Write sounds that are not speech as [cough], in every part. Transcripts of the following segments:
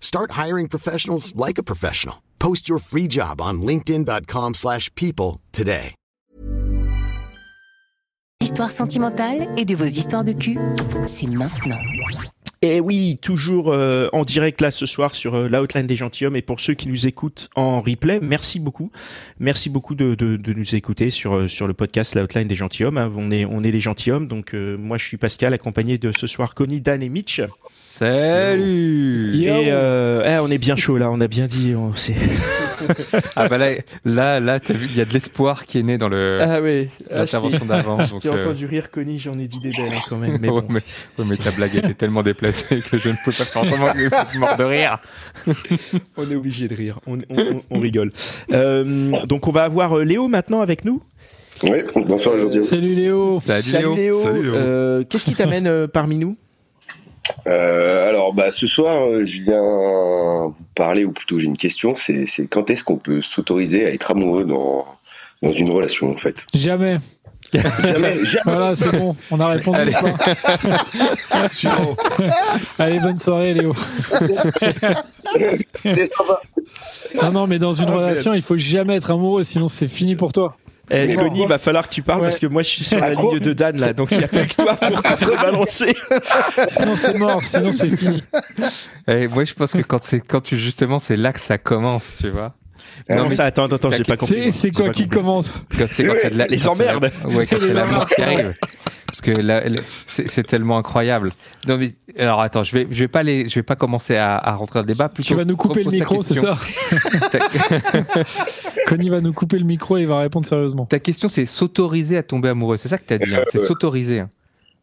Start hiring professionals like a professional. Post your free job on linkedin.com/people today. Histoire sentimentale et de vos histoires de cul, c'est maintenant. Et oui, toujours euh, en direct là ce soir sur euh, l'outline des gentilshommes. Et pour ceux qui nous écoutent en replay, merci beaucoup, merci beaucoup de, de, de nous écouter sur euh, sur le podcast l'outline des gentilshommes. hein. On est on est les gentilshommes. Donc euh, moi je suis Pascal, accompagné de ce soir Connie, Dan et Mitch. Salut Et euh, eh, on est bien chaud là. On a bien dit. on- [laughs] Ah bah là, là, là t'as vu, il y a de l'espoir qui est né dans le Ah. Ah, l'intervention d'avant. je donc, t'ai euh, entendu rire Connie, j'en ai dit des belles hein, quand même. Mais ouais, bon, mais, ouais, mais ta blague était tellement déplacée que je ne peux pas faire autrement que de mort de rire. [laughs] on est obligé de rire. On, on- on- on rigole. Euh, donc on va avoir euh, Léo maintenant avec nous. Oui, bonsoir aujourd'hui. Salut Léo. Salut, Léo. Salut, Léo. Euh, Qu'est-ce qui t'amène euh, parmi nous? Euh, alors, bah, ce soir, euh, je viens vous parler, ou plutôt j'ai une question, c'est quand est-ce qu'on peut s'autoriser à être amoureux dans, dans une relation, en fait? Jamais. Jamais, [laughs] jamais Voilà, c'est bon. On a répondu. Allez. [laughs] [laughs] bonne soirée, Léo. C'est sympa. Non, non, mais dans une Ah, relation, il faut jamais être amoureux, sinon c'est fini pour toi. Eh, Connie, bon. il va falloir que tu parles Ouais. parce que moi je suis sur la ligne de Dan là, donc il n'y a pas que toi pour [laughs] contrebalancer. [laughs] Sinon c'est mort, sinon c'est fini. Et moi, je pense que quand c'est quand tu justement, c'est là que ça commence, tu vois. Non, mais ça, attends, attends, attends, j'ai pas compris. C'est quoi qui compris. commence Quand c'est quand de la- Les la- emmerdes. Ouais, quand c'est l'amour emmerdes qui arrive. Parce que c'est tellement incroyable. Non mais alors attends, je vais je vais pas les je vais pas commencer à, à rentrer dans le débat. Plutôt Tu vas nous couper le micro, c'est ça [laughs] Connie va nous couper le micro et il va répondre sérieusement. Ta question c'est s'autoriser à tomber amoureux. C'est ça que t'as dit. hein. C'est Euh, s'autoriser. hein.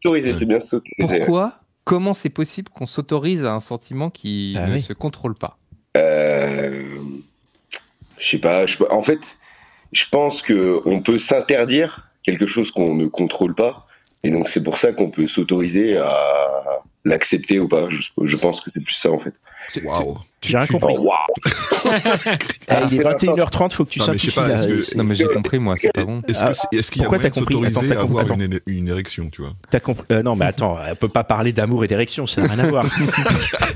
S'autoriser, c'est bien s'autoriser. Pourquoi Comment c'est possible qu'on s'autorise à un sentiment qui Ah ne oui. se contrôle pas? Euh, je sais pas, je- en fait, je pense que on peut s'interdire quelque chose qu'on ne contrôle pas, et donc c'est pour ça qu'on peut s'autoriser à l'accepter ou pas. Je, je pense que c'est plus ça en fait. Waouh. J'ai rien compris. Oh, Ah, [laughs] il est 21h30, faut que tu mais simplifies pas, que- C'est- Non mais j'ai compris moi, c'est pas bon. Est-ce Ah, que c'est- est-ce qu'il y a pourquoi moyen de t'as compris? Attends, s'autoriser t'as à avoir compris- une, une érection, tu vois? T'as compris euh, Non, mais attends, on peut pas parler d'amour et d'érection, ça n'a rien à voir. [laughs]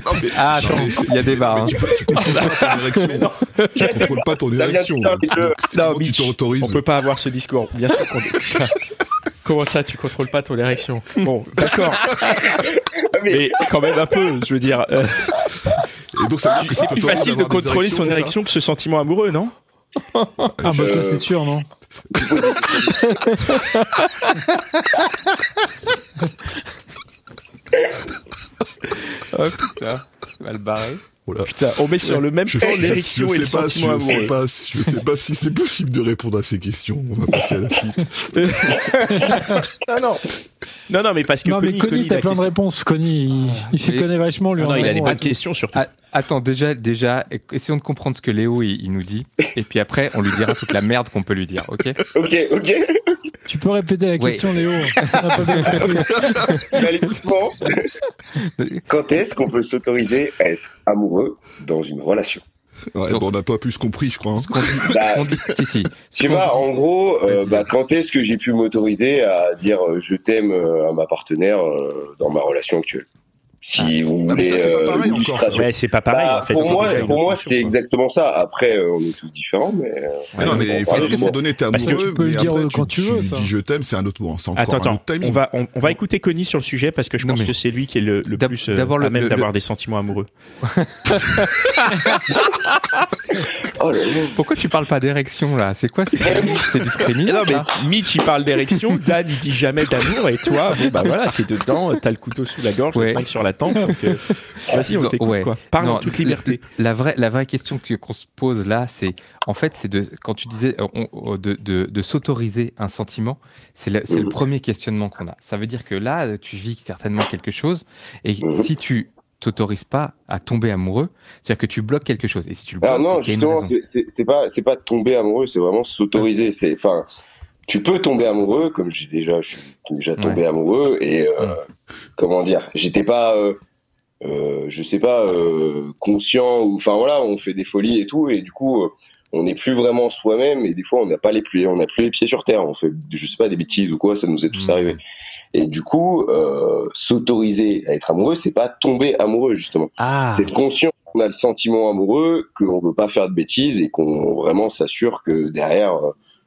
Non, mais- Ah non, attends, mais il y a débat. mais hein. tu, tu contrôles pas ton érection. tu contrôles pas ton érection. Non, tu t'autorises On peut pas avoir ce discours. Bien sûr qu'on [laughs] Comment ça, tu contrôles pas ton érection Bon, d'accord. [laughs] Mais quand même un peu, je veux dire. euh, Et donc, ça veut dire que c'est plus facile de contrôler son érection que ce sentiment amoureux, non Ah bah Je- ça c'est sûr, non [laughs] [laughs] Oh putain, mal barré. Voilà. Putain, on met sur le même plan je- l'érection je et le sais pas, sentiment je sais amoureux. pas, je sais pas si c'est possible de répondre à ces questions. On va passer à la suite. [laughs] Non, non. Non, non, mais parce que Non mais Connie, Connie, Connie, t'as plein de réponses. Connie, il, il s'y Mais- connaît vachement lui. Ah non, il a des bonnes questions surtout. Ah, attends, déjà, déjà, essayons de comprendre ce que Léo il, il nous dit, et puis après on lui dira toute la merde qu'on peut lui dire, ok? Ok, ok. Tu peux répéter la Ouais. question, Léo. [laughs] Quand est-ce qu'on peut s'autoriser à être amoureux dans une relation? Ouais, Donc- bon, on n'a pas plus compris, je crois. hein. Ce qu'on dit, Bah, si si. Tu vois, en gros, euh, bah, quand est-ce que j'ai pu m'autoriser à dire euh, je t'aime euh, à ma partenaire euh, dans ma relation actuelle? Si vous Ah, mais voulez. ça, c'est pas euh, pareil. Ouais, c'est pas pareil Bah, en fait. pour moi, pour c'est exactement ça. Après, euh, on est tous différents, mais. euh, Mais non, mais il faut- à du un moment mot. donné, t'es Parce que amoureux, tu peux le mais dire après, quand tu, tu veux, dis je t'aime, c'est un autre mot. hein. Attends, un attends, on va, on, on va écouter Connie sur le sujet parce que je Non, pense que c'est lui qui est le, plus euh, à le- même d'avoir le- des sentiments amoureux. Oh. [laughs] Pourquoi tu parles pas d'érection là? C'est quoi C'est discriminant. non mais Mitch il parle d'érection, Dan il dit jamais d'amour et toi bah voilà t'es dedans, t'as le couteau sous la gorge, le sur la euh, [laughs] Vas-y on Non, t'écoute ouais. quoi. Parle Non, en toute la- liberté. La vraie, la vraie question que- qu'on se pose là, c'est en fait, c'est de quand tu disais euh, on- on- de, de, de s'autoriser un sentiment, c'est le, c'est le Mhm. premier questionnement qu'on a. Ça veut dire que là, euh, tu vis certainement quelque chose, et Mhm. si tu t'autorises pas à tomber amoureux, c'est-à-dire que tu bloques quelque chose. Et si tu le bloques, Alors non, justement, c'est- pas c'est pas tomber amoureux, c'est vraiment s'autoriser. C'est enfin, tu peux tomber amoureux, comme j'ai déjà, je suis déjà tombé amoureux et euh, Mm. comment dire, j'étais pas, euh, euh, je sais pas, conscient ou enfin voilà, on fait des folies et tout et du coup, on n'est plus vraiment soi-même et des fois on n'a pas les pieds, on n'a plus les pieds sur terre, on fait, je sais pas, des bêtises ou quoi, ça nous est tous arrivé. Et du coup, s'autoriser à être amoureux, c'est pas tomber amoureux justement. Ah, c'est être conscient qu'on a le sentiment amoureux, qu'on veut pas faire de bêtises et qu'on vraiment s'assure que derrière,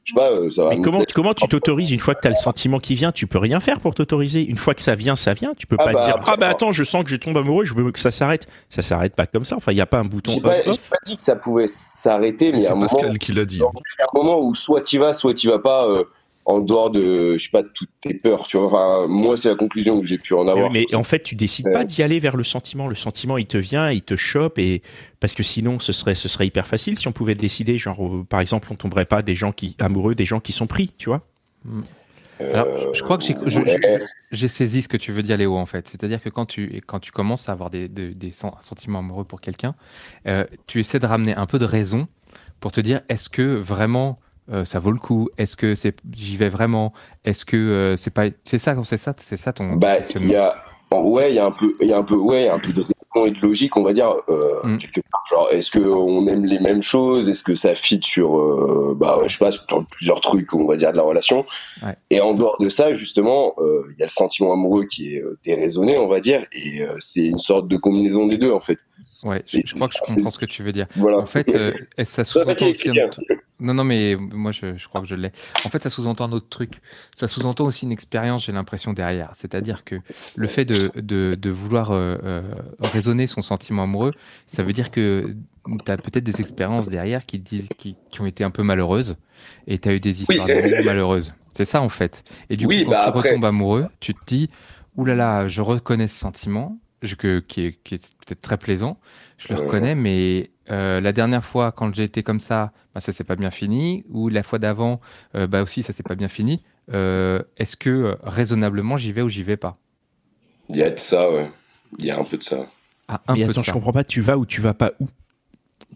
je sais pas, euh, ça va. Mais nous comment, tu t'autorises une fois que tu as le sentiment qui vient Tu peux rien faire pour t'autoriser. Une fois que ça vient, ça vient. Tu peux Ah pas bah, te dire après, Ah bah attends, je sens que je tombe amoureux, je veux que ça s'arrête. Ça s'arrête pas comme ça. Enfin, il n'y a pas un bouton J'ai pas, pas dit que ça pouvait s'arrêter, mais il y a C'est un moment, Pascal qui l'a dit. il y a un moment où soit tu vas, soit tu vas pas. euh, en dehors de, je sais pas, toutes tes peurs, tu vois. Enfin, moi, c'est la conclusion que j'ai pu en avoir. Mais sur en fait, tu décides Ouais. pas d'y aller vers le sentiment. Le sentiment, il te vient, il te chope, et parce que sinon, ce serait, ce serait hyper facile si on pouvait décider. Genre, euh, par exemple, on tomberait pas des gens qui amoureux, des gens qui sont pris, tu vois. ça. Alors, Euh, je- je crois que j'ai- je- ouais. je- j'ai saisi ce que tu veux dire, Léo, en fait. C'est-à-dire que quand tu, quand tu commences à avoir des, des, des sen- sentiments amoureux pour quelqu'un, euh, tu essaies de ramener un peu de raison pour te dire est-ce que vraiment euh, ça vaut le coup Est-ce que c'est j'y vais vraiment? Est-ce que euh, c'est pas c'est ça c'est ça c'est ça ton Bah, y a, ouais, il y a un peu, il y a un peu, ouais, un peu de raison et de logique, on va dire, euh, Mm. quelque part. Genre, est-ce que on aime les mêmes choses? Est-ce que ça fit sur, bah, je sais pas, sur plusieurs trucs, on va dire, de la relation? Ouais. Et en dehors de ça, justement, il y a le sentiment amoureux qui est déraisonné, on va dire, et c'est une sorte de combinaison des deux, en fait. Ouais, je, je crois que je comprends ce que tu veux dire. Voilà. En fait, euh, [laughs] ça sous-entend aussi un. Non, non, mais moi, je, je crois que je l'ai. En fait, ça sous-entend un autre truc. Ça sous-entend aussi une expérience, j'ai l'impression, derrière. C'est-à-dire que le fait de, de, de vouloir euh, euh, raisonner son sentiment amoureux, ça veut dire que tu as peut-être des expériences derrière qui, disent, qui, qui ont été un peu malheureuses et tu as eu des histoires d'amour malheureuses. C'est ça, en fait. Et du Oui, coup, quand bah tu après- retombes amoureux, tu te dis, oulala, là là, je reconnais ce sentiment, je- que, qui est, qui est peut-être très plaisant, je le Ouais. reconnais, mais euh, la dernière fois, quand j'ai été comme ça, bah, ça s'est pas bien fini, ou la fois d'avant, euh, bah aussi, ça s'est pas bien fini. Euh, Est-ce que raisonnablement, j'y vais ou j'y vais pas? Il y a de ça, ouais. Il y a un peu de ça. Ah, un Mais peu attends, de je ça. comprends pas. Tu vas ou tu vas pas où?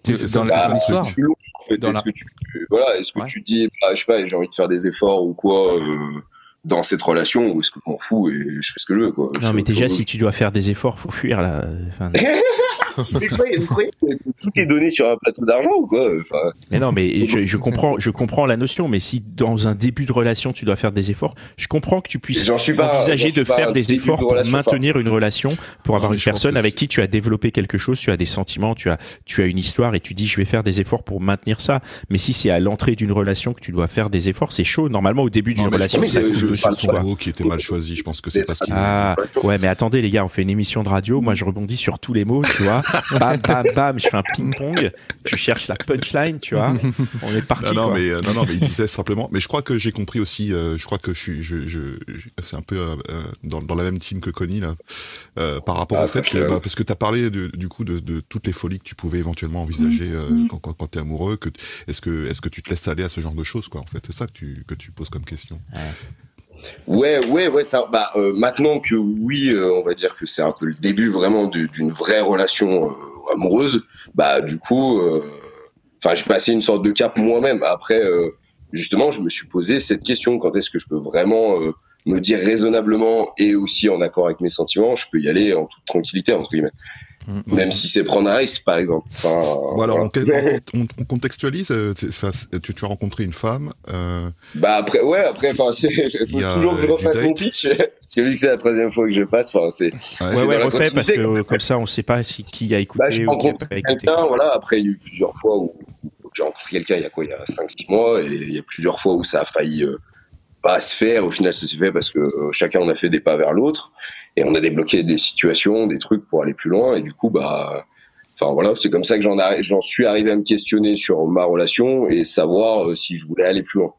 Dans la- dans en fait? Est-ce la- que tu, voilà, est-ce que Ouais. tu dis, bah, je sais pas, j'ai envie de faire des efforts ou quoi euh, dans cette relation, ou est-ce que je m'en fous et je fais ce que je veux, quoi. Non, Je- mais déjà, si tu dois faire des efforts, faut fuir là. Enfin, [laughs] Vous croyez, vous croyez que tout est donné sur un plateau d'argent ou quoi enfin, Mais non, mais je, je comprends, je comprends la notion. Mais si dans un début de relation tu dois faire des efforts, je comprends que tu puisses J'en suis pas- envisager de pas faire des efforts de pour relation, maintenir une relation, pour avoir mais une personne avec qui tu as développé quelque chose, tu as des sentiments, tu as, tu as une histoire et tu dis je vais faire des efforts pour maintenir ça. Mais si c'est à l'entrée d'une relation que tu dois faire des efforts, c'est chaud. Normalement, au début d'une mais relation, mais ça le quoi. mot qui était mal choisi. Je pense que c'est pas ce qu'il Ah, ouais, mais attendez, les gars, on fait une émission de radio. Moi, je rebondis sur tous les mots, tu vois. Bam, bam, bam, je fais un ping-pong. Tu cherches la punchline, tu vois. On est parti. Non, non, quoi. mais euh, non, non, mais il disait simplement. Mais je crois que j'ai compris aussi. euh, je crois que je suis, je, je, je- c'est un peu euh, dans, dans la même team que Connie là, euh, par rapport Ah, au fait parce que, que- bah, parce que t'as parlé de, du coup de, de toutes les folies que tu pouvais éventuellement envisager euh, quand, quand, quand t'es amoureux. Que est-ce que, est-ce que tu te laisses aller à ce genre de choses quoi En fait, c'est ça que tu, que tu poses comme question. Ouais, ouais, ouais. Ça, bah, euh, maintenant que oui, euh, on va dire que c'est un peu le début vraiment d'une vraie relation euh, amoureuse. Bah, du coup, enfin, j'ai passé une sorte de cap moi-même. Après, justement, je me suis posé cette question quand est-ce que je peux vraiment me dire raisonnablement et aussi en accord avec mes sentiments, je peux y aller en toute tranquillité entre guillemets. Mm. Même si c'est prendre un risque, par exemple. Enfin, Bon, alors, on, voilà. on- on contextualise. euh, tu, tu as rencontré une femme. euh, Bah après, ouais, après, enfin, il faut toujours que je refasse mon pitch. [laughs] Parce que vu que c'est la troisième fois que je passe, enfin, c'est. ouais, Ouais, ouais, refais parce que comme ça, on sait pas si qui a écouté Bah, je ou qui a rencontre pas écouté. quelqu'un, voilà. Après, il y a eu plusieurs fois où, où j'ai rencontré quelqu'un il y a quoi, il y a 5-6 mois, et il y a plusieurs fois où ça a failli euh, pas se faire. Au final, ça s'est fait parce que euh, chacun on a fait des pas vers l'autre, et on a débloqué des situations, des trucs pour aller plus loin, et du coup, bah. Enfin voilà, c'est comme ça que j'en arri- suis arrivé à me questionner sur ma relation et savoir euh, si je voulais aller plus loin.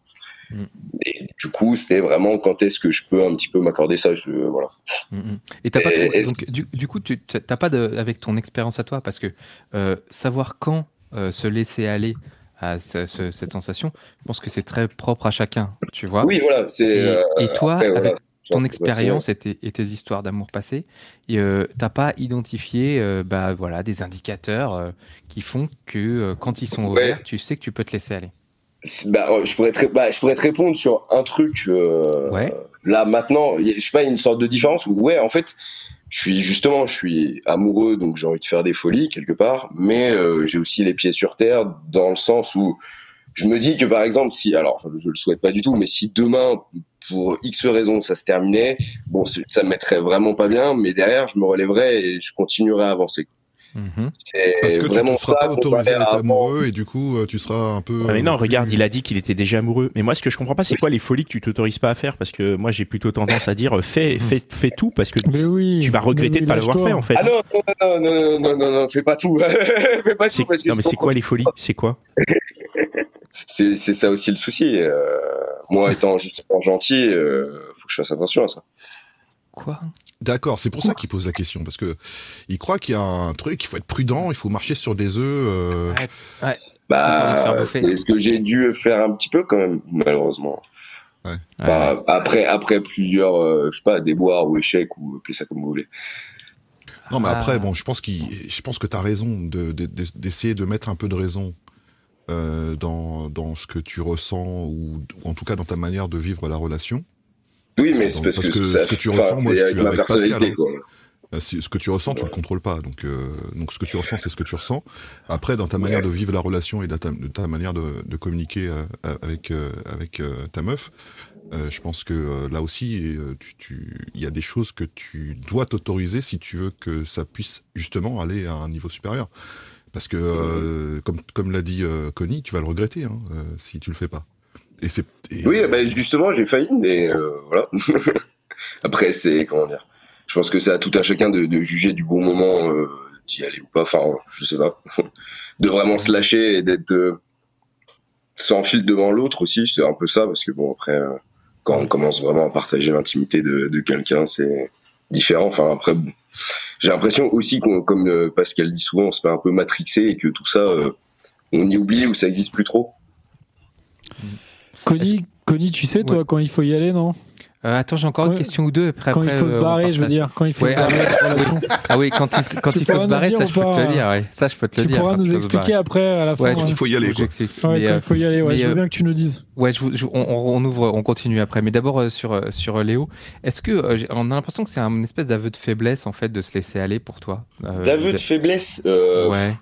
Mm. Et du coup, c'était vraiment quand est-ce que je peux un petit peu m'accorder ça. Je, voilà. Mm, mm. Et pas donc du, du coup tu t'as pas de avec ton expérience à toi parce que euh, savoir quand euh, se laisser aller à ce- ce- cette sensation, je pense que c'est très propre à chacun, tu vois. Oui, voilà. Et, euh, et toi, après, avec ton expérience et tes, et tes histoires d'amour passé, et, euh, t'as pas identifié euh, bah, voilà, des indicateurs euh, qui font que euh, quand ils sont Ouais. ouverts, tu sais que tu peux te laisser aller? Bah, euh, je, pourrais te, bah, je pourrais te répondre sur un truc. Ouais. Là, maintenant, je sais pas, il y a une sorte de différence où, ouais, en fait, je suis justement, je suis amoureux, donc j'ai envie de faire des folies quelque part, mais j'ai aussi les pieds sur terre dans le sens où je me dis que, par exemple, si, alors, je, je le souhaite pas du tout, mais si demain, pour X raisons, ça se terminait, bon, ça me mettrait vraiment pas bien, mais derrière, je me relèverais et je continuerais à avancer. Mhm. C'est parce que tu vraiment ne seras ça pas autorisé à être amoureux et du coup, euh, tu seras un peu. Ouais, mais non, euh, regarde, il a dit qu'il était déjà amoureux. Mais moi, ce que je comprends pas, c'est quoi les folies que tu t'autorises pas à faire? Parce que moi, j'ai plutôt tendance à dire euh, fais, fais, fais tout parce que Mais oui. tu vas regretter Mais de oui, pas l'avoir fait en fait. Ah non, non, non, non, non, non, non, fais pas tout. [laughs] fais pas tout parce que non, mais c'est quoi les folies? C'est quoi? [laughs] C'est c'est ça aussi le souci. euh, moi, étant justement gentil, euh, faut que je fasse attention à ça. Quoi? D'accord, c'est pour ça qu'il pose la question parce que il croit qu'il y a un truc, il faut être prudent, il faut marcher sur des œufs. euh, envie de Bah, c'est ce que j'ai dû faire un petit peu quand même, malheureusement? Ouais. Bah, après, après plusieurs, euh, je sais pas, déboires ou échecs ou appelez ça comme vous voulez. Non, mais Ah. après, bon, je pense qu'il, je pense que t'as raison de, de- de- d'essayer de mettre un peu de raison euh, dans, dans ce que tu ressens ou, ou en tout cas dans ta manière de vivre la relation. Oui, mais c'est parce, parce que, que ça, ce que tu ressens, moi, je suis avec Pascal, hein. quoi. Euh, ce que tu ressens, tu le Ouais. contrôles pas. Donc, euh, donc ce que tu ressens, c'est ce que tu ressens. Après, dans ta manière de vivre la relation et dans ta, de ta manière de, de communiquer euh, avec avec ta meuf, je pense que là aussi, tu, tu, il y a des choses que tu dois t'autoriser si tu veux que ça puisse justement aller à un niveau supérieur. Parce que, euh, comme comme l'a dit euh, Connie, tu vas le regretter hein, euh, si tu le fais pas. Et Oui, bah, justement, j'ai failli, mais euh, voilà. [laughs] Après, c'est comment dire. Je pense que c'est à tout un chacun de, juger du bon moment d'y aller ou pas. Enfin, je sais pas. [laughs] de vraiment se lâcher et d'être sans fil devant l'autre aussi, c'est un peu ça, parce que bon, après, quand on commence vraiment à partager l'intimité de quelqu'un, c'est différent. Enfin, après, bon. j'ai l'impression aussi qu'on, comme euh, Pascal dit souvent, on se fait un peu matrixer et que tout ça, euh, on y oublie ou ça existe plus trop. Connie, Connie, tu sais, toi, Ouais. quand il faut y aller, non? Euh, Attends, j'ai encore une Quand- question ou deux. Après, Quand il faut se euh, on barrer, je veux dire. Quand il faut Ouais, se barrer. relation. Ah oui, quand il, quand Tu il faut pourras se barrer, ça je peux te le dire. Ouais. Ça je peux te le Tu dire. pourras quand nous il expliquer après, à la fin. Ouais, ouais. il faut y aller quoi. j'explique. Ouais, Mais, quand euh, il faut y aller, ouais, je veux euh, bien que tu nous dises. Ouais, je vous- je- on, on ouvre, on continue après. Mais d'abord euh, sur sur euh, Léo, est-ce que euh, on a l'impression que c'est un espèce d'aveu de faiblesse en fait de se laisser aller pour toi euh, D'aveu de faiblesse euh, Ouais.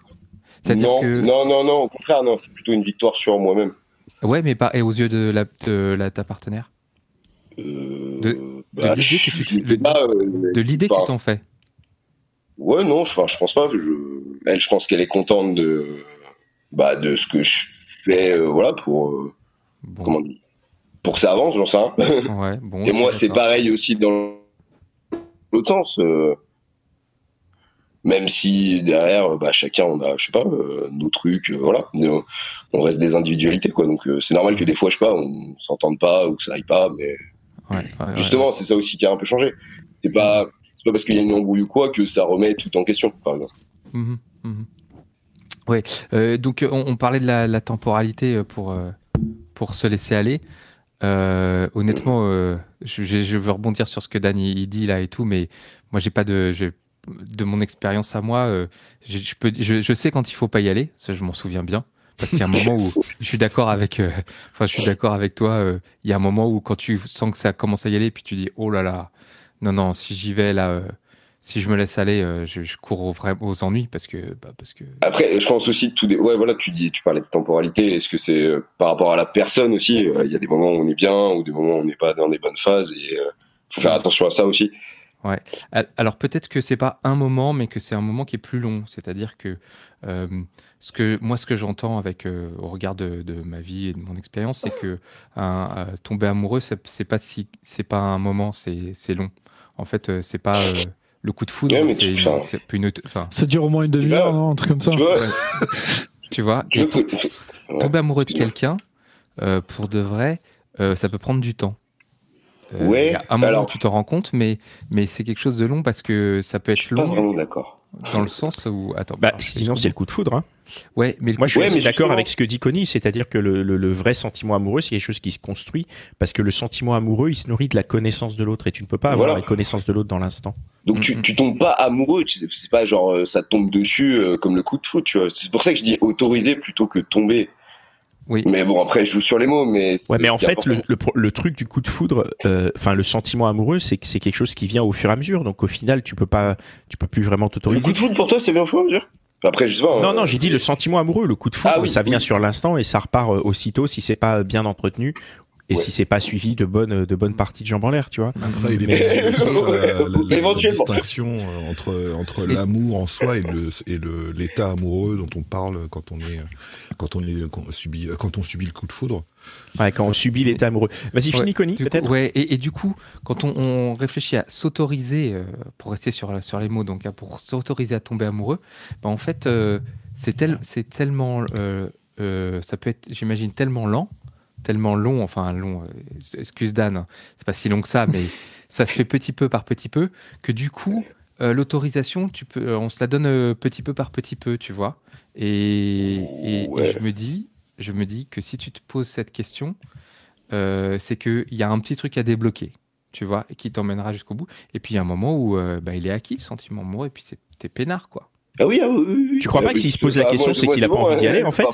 C'est-à-dire non, que non, non, non, au contraire, non, c'est plutôt une victoire sur moi-même. ouais, mais pas et aux yeux de la de la, ta partenaire, De- bah, l'idée que tu- pas, de l'idée que t'en fais. Ouais, non, je, je pense pas. Je, elle, je pense qu'elle est contente de, bah, de ce que je fais, euh, voilà, pour, euh, Bon. comment dire, pour que ça avance, j'en sais rien. [laughs] Ouais. Bon. Et moi, c'est pareil aussi dans l'autre sens. euh, même si derrière, bah, chacun, on a, je sais pas, nos trucs, voilà. Nos- on reste des individualités, quoi. Donc, c'est normal que des fois, je sais pas, on s'entende pas ou que ça aille pas, mais Ouais, ouais, ouais. justement, c'est ça aussi qui a un peu changé. C'est pas, c'est pas parce qu'il y a une embrouille ou quoi que ça remet tout en question, par exemple. Mhm. Ouais, euh, donc on, on parlait de la, la temporalité euh, pour, euh, pour se laisser aller. Euh, honnêtement, je, veux rebondir sur ce que Dan il, dit là et tout, mais moi j'ai pas de, de mon expérience à moi, je, peux, je, je sais quand il faut pas y aller, ça je m'en souviens bien, parce qu'il y a un moment où [laughs] je suis d'accord avec, euh, enfin je suis d'accord avec toi, euh, il y a un moment où quand tu sens que ça commence à y aller, puis tu dis oh là là, non non, si j'y vais là, euh, si je me laisse aller, je, je cours aux, vrais- aux ennuis parce que, bah, parce que. Après, je pense aussi tout des... ouais, voilà, tu dis, tu parlais de temporalité. Est-ce que c'est par rapport à la personne aussi Il y a des moments où on est bien, ou des moments où on n'est pas dans les bonnes phases, et faut faire attention à ça aussi. Al- Alors peut-être que c'est pas un moment, mais que c'est un moment qui est plus long. C'est-à-dire que euh, ce que moi, ce que j'entends avec euh, au regard de, de ma vie et de mon expérience, c'est que [laughs] un, euh, tomber amoureux, c'est pas si, c'est pas un moment, c'est c'est long. En fait, euh, c'est pas euh, le coup de foudre, Ouais, mais c'est tu- une- enfin, Ça dure au moins une demi-heure, Un truc comme ça. Tu vois, [laughs] tu vois. tu et vois, tom- tu- tu- ouais. tomber amoureux de quelqu'un, euh, pour de vrai, euh, ça peut prendre du temps. Euh, Ouais, a un moment alors- où tu t'en rends compte, mais, mais c'est quelque chose de long parce que ça peut Je être pas long vraiment d'accord. dans le sens où. Attends, Bah, alors, sinon, c'est le coup de foudre. Hein. Ouais, mais le Moi, je suis Ouais, d'accord justement- avec ce que dit Connie, c'est-à-dire que le, le- le vrai sentiment amoureux, c'est quelque chose qui se construit, parce que le sentiment amoureux, il se nourrit de la connaissance de l'autre, et tu ne peux pas avoir Voilà. la connaissance de l'autre dans l'instant. Donc Mm, tu, mm. tu tombes pas amoureux, tu sais, c'est pas genre euh, ça tombe dessus euh, comme le coup de foot, tu vois. C'est pour ça que je dis autoriser plutôt que tomber. Oui. Mais bon, après je joue sur les mots, mais c'est- Ouais, mais en fait, le, le, pro- le truc du coup de foudre, euh, enfin, le sentiment amoureux, c'est que c'est quelque chose qui vient au fur et à mesure. Donc, au final, tu peux pas, tu peux plus vraiment le t'autoriser. coup de foot pour toi c'est bien au fur et à mesure? Après je pas. Non, hein, non, j'ai dit le sentiment amoureux, le coup de foudre, Ah oui, ça vient oui. sur l'instant et ça repart euh, aussitôt si c'est pas bien entretenu et Ouais. si c'est pas suivi de bonnes, de bonnes parties de jambes en l'air, tu vois. Après, il est Mais- possible aussi de faire la, la- la- distinction euh, entre, entre l'amour en soi et le et le l'état amoureux dont on parle quand on est quand on est quand on subit quand on subit le coup de foudre. Ouais, quand on subit l'état amoureux. Vas-y, Ouais, finis, peut-être. ouais, et, et du coup, quand on, on réfléchit à s'autoriser, euh, pour rester sur, sur les mots, donc hein, pour s'autoriser à tomber amoureux, bah, en fait, euh, c'est tel, c'est tellement, euh, euh, ça peut être, j'imagine, tellement lent, tellement long, enfin long, euh, excuse Dan, hein, c'est pas si long que ça, mais [laughs] ça se fait petit peu par petit peu, que du coup, euh, l'autorisation, tu peux, euh, on se la donne petit peu par petit peu, tu vois. Et, et- je me dis, je me dis que si tu te poses cette question, c'est qu'il y a un petit truc à débloquer, tu vois, et qui t'emmènera jusqu'au bout. Et puis il y a un moment où bah, il est acquis, le sentiment amoureux, et puis c'est- t'es peinard, quoi. Ah oui, ah oui, oui, oui. Tu crois pas Ah que s'il se pose la question, c'est qu'il a pas envie d'y aller, en fait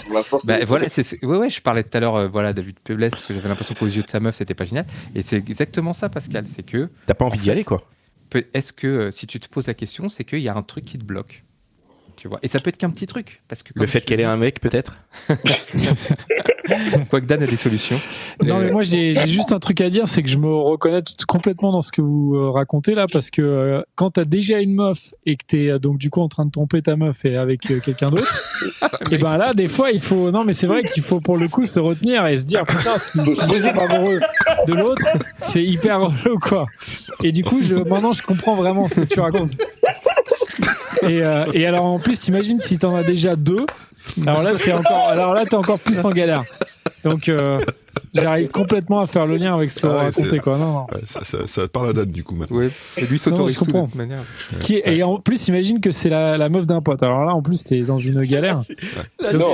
Bah, voilà, c'est, ouais, ouais, je parlais tout à l'heure, euh, voilà, David parce que j'avais l'impression qu'aux yeux de sa meuf, c'était pas génial. Et c'est exactement ça, Pascal, c'est que, T'as pas envie En d'y aller, quoi. est-ce que, euh, si tu te poses la question, c'est qu'il y a un truc qui te bloque, tu vois. Et ça peut être qu'un petit truc, parce que Le fait qu'elle ait un mec, peut-être. [laughs] Quoique Dan a des solutions. Non, Euh, mais moi, j'ai juste un truc à dire, c'est que je me reconnais tout- complètement dans ce que vous euh, racontez là, parce que euh, quand t'as déjà une meuf et que t'es euh, donc du coup en train de tromper ta meuf et avec euh, quelqu'un d'autre, [laughs] et ben là, des fois, il faut. Non, mais c'est vrai qu'il faut pour le coup se retenir et se dire putain, si, suis pas amoureux de l'autre, c'est hyper relou quoi. Et du coup, je, maintenant, je comprends vraiment ce que tu racontes. Et, euh, et alors en plus, t'imagines si t'en as déjà deux. Alors là, c'est encore. Alors là, t'es encore plus en galère. Donc, euh, j'arrive complètement à faire le lien avec ce que Ah ouais, c'est- quoi. Non, non. Ouais, ça, ça, ça parle à date du coup maintenant. Ouais, et lui s'autorise je tout de comprends. toute manière. Qui est- Et en plus, imagine que c'est la, la meuf d'un pote. Alors là, en plus, t'es dans une galère. [laughs] Donc,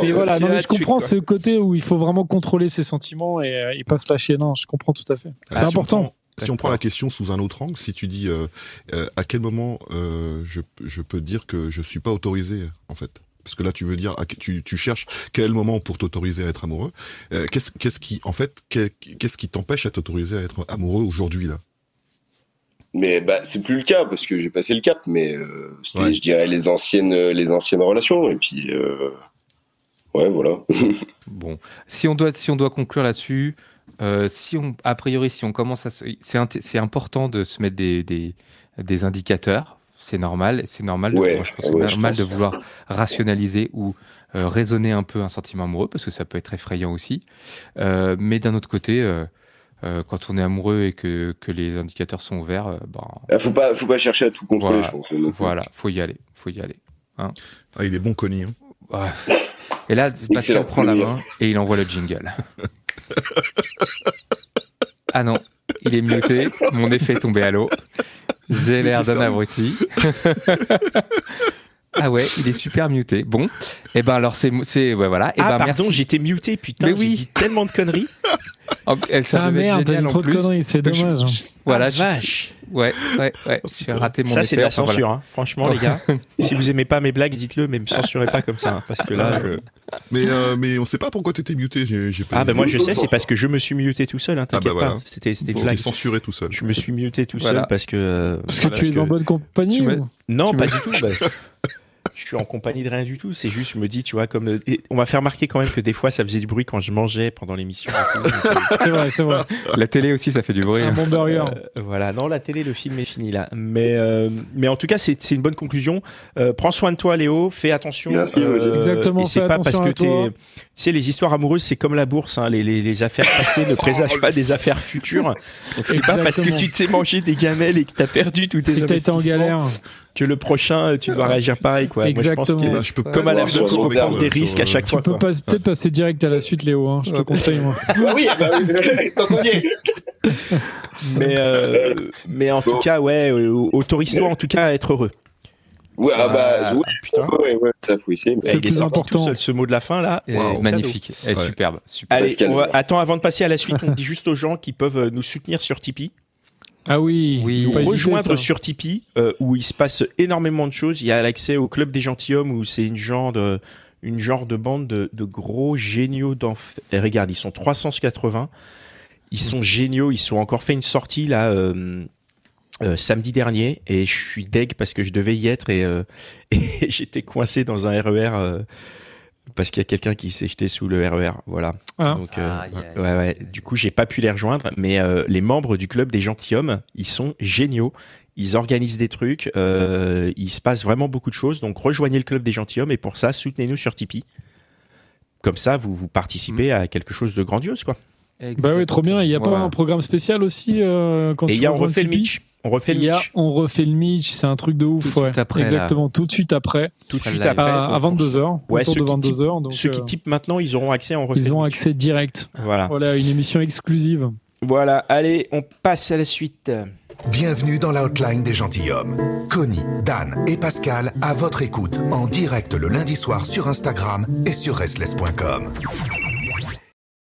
c'est- voilà. c'est Non, mais je comprends quoi. ce côté où il faut vraiment contrôler ses sentiments et, euh, et pas se lâcher. Non, je comprends tout à fait. C'est Ah, important. Si on prend la question sous un autre angle, si tu dis euh, euh, à quel moment euh, je, je peux dire que je suis pas autorisé en fait, parce que là tu veux dire tu, tu cherches quel moment pour t'autoriser à être amoureux. Euh, qu'est-ce qu'est-ce qui en fait qu'est- qu'est-ce qui t'empêche à t'autoriser à être amoureux aujourd'hui là? Mais bah, c'est plus le cas parce que j'ai passé le cap, mais euh, c'était, Ouais. je dirais, les anciennes, les anciennes relations. Et puis, euh, ouais, voilà. [laughs] Bon, si on doit, si on doit conclure là-dessus, euh, si on, a priori, si on commence à, c'est, important de se mettre des, des, des indicateurs. C'est normal, c'est normal. Ouais, moi, je pense que ouais, c'est je normal de vouloir rationaliser ou euh, raisonner un peu un sentiment amoureux parce que ça peut être effrayant aussi. Euh, mais d'un autre côté, euh, euh, quand on est amoureux et que, que les indicateurs sont ouverts, euh, ben, Ah, faut pas, faut pas chercher à tout contrôler, Voilà. je pense. voilà, faut y aller, faut y aller. Ah il est bon Connie. Hein. Et là, Pascal prend la main et il envoie le jingle. [laughs] [laughs] ah non, il est muté. Mon effet est tombé à l'eau. J'ai l'air d'un abruti. [laughs] ah ouais, il est super muté. Bon, et ben alors c'est c'est ouais, voilà. Et ah, ben pardon, j'étais muté, putain, Mais j'ai oui. dit tellement de conneries. [laughs] Oh, elle, ça Ah merde, trop de conneries, c'est je- dommage. hein. Voilà, Ah, je- vache. Ouais, ouais, ouais. [laughs] J'ai raté mon Ça, c'est de la censure, voilà. hein. franchement, les gars. [laughs] si vous aimez pas mes blagues, dites-le, mais me censurez pas comme ça, hein, parce que là, je... Mais, euh, mais on sait pas pourquoi t'étais muté. Pas Ah, ben moi, je sais, c'est parce que je me suis muté tout seul, hein, Ah, bah, t'inquiète voilà. pas. C'était c'était une blague. censuré tout seul. Je me suis muté tout Voilà. seul parce que. euh, Parce que voilà, tu es en bonne compagnie ou- Non, tu pas me- du tout. [laughs] bah, je suis en compagnie de rien du tout. C'est juste, je me dis, tu vois, comme. et on m'a fait remarquer quand même que des fois, ça faisait du bruit quand je mangeais pendant l'émission. tout. [laughs] C'est vrai, c'est vrai. La télé aussi, ça fait du bruit. Un bon burger. Euh, voilà, non, la télé, le film est fini là. Mais, euh, mais en tout cas, c'est c'est une bonne conclusion. Euh, prends soin de toi, Léo. Fais attention. Merci. Exactement, c'est pas parce que t'es. Tu sais, les histoires amoureuses, c'est comme la bourse. Hein, les, les, les affaires passées ne [laughs] présagent pas des affaires futures. Donc c'est pas parce que tu t'es mangé des gamelles et que t'as perdu tous tes été en investissements galère. Que le prochain, tu dois réagir pareil, quoi. Moi, je pense Exactement. que- Bah, je peux comme à la ouais, des sur, risques à euh, chaque Tu fois. peux quoi. pas- peut-être passer direct à la suite, Léo. hein, je te conseille, moi. Ah [laughs] oui, bah oui, tant qu'on y est. Mais, euh, mais en tout cas, ouais, euh, autorise-toi en tout cas à être heureux. Ouais, ah bah, Ah, ouais, putain. ouais, ouais, ça faut essayer. mais- C'est plus important. tout seul, ce mot de la fin là. Wow. Magnifique. Ouais. superbe. super. Allez, Pascal. on va- attends, avant de passer à la suite, on dit juste aux gens qui peuvent euh, nous soutenir sur Tipeee, Ah oui, Oui. hésiter, rejoindre sur Tipeee, euh, où il se passe énormément de choses. Il y a l'accès au club des gentilshommes, où c'est une genre de, une genre de bande de, de gros géniaux d'enfer. Et Regarde, ils sont 380. Ils sont géniaux. Ils sont encore fait une sortie là. euh, euh, samedi dernier et je suis deg parce que je devais y être et, euh, [laughs] et j'étais coincé dans un RER euh, parce qu'il y a quelqu'un qui s'est jeté sous le RER voilà. Ah. donc euh, ouais ouais. Du coup j'ai pas pu les rejoindre mais euh, les membres du club des gentilshommes ils sont géniaux. Ils organisent des trucs euh, il se passe vraiment beaucoup de choses. Donc rejoignez le club des gentilshommes et pour ça soutenez-nous sur Tipeee. Comme ça vous vous participez à quelque chose de grandiose quoi. Bah oui, trop bien. Il n'y a pas Voilà. un programme spécial aussi euh, quand et il y a on refait le Mitch on refait le Mitch On refait le Mitch, c'est un truc de ouf. Tout de suite ouais. après, là. Exactement, tout de suite après, tout de Après suite après à, à donc, pour 22h. Ouais, autour ceux de qui 22h. Donc, Ceux qui euh, typent maintenant, ils auront accès en refait ils ont accès direct. Voilà. Voilà, une émission exclusive. Voilà, allez, on passe à la suite. Bienvenue dans la hotline des gentilshommes. Connie, Dan et Pascal à votre écoute en direct le lundi soir sur Instagram et sur restless.com.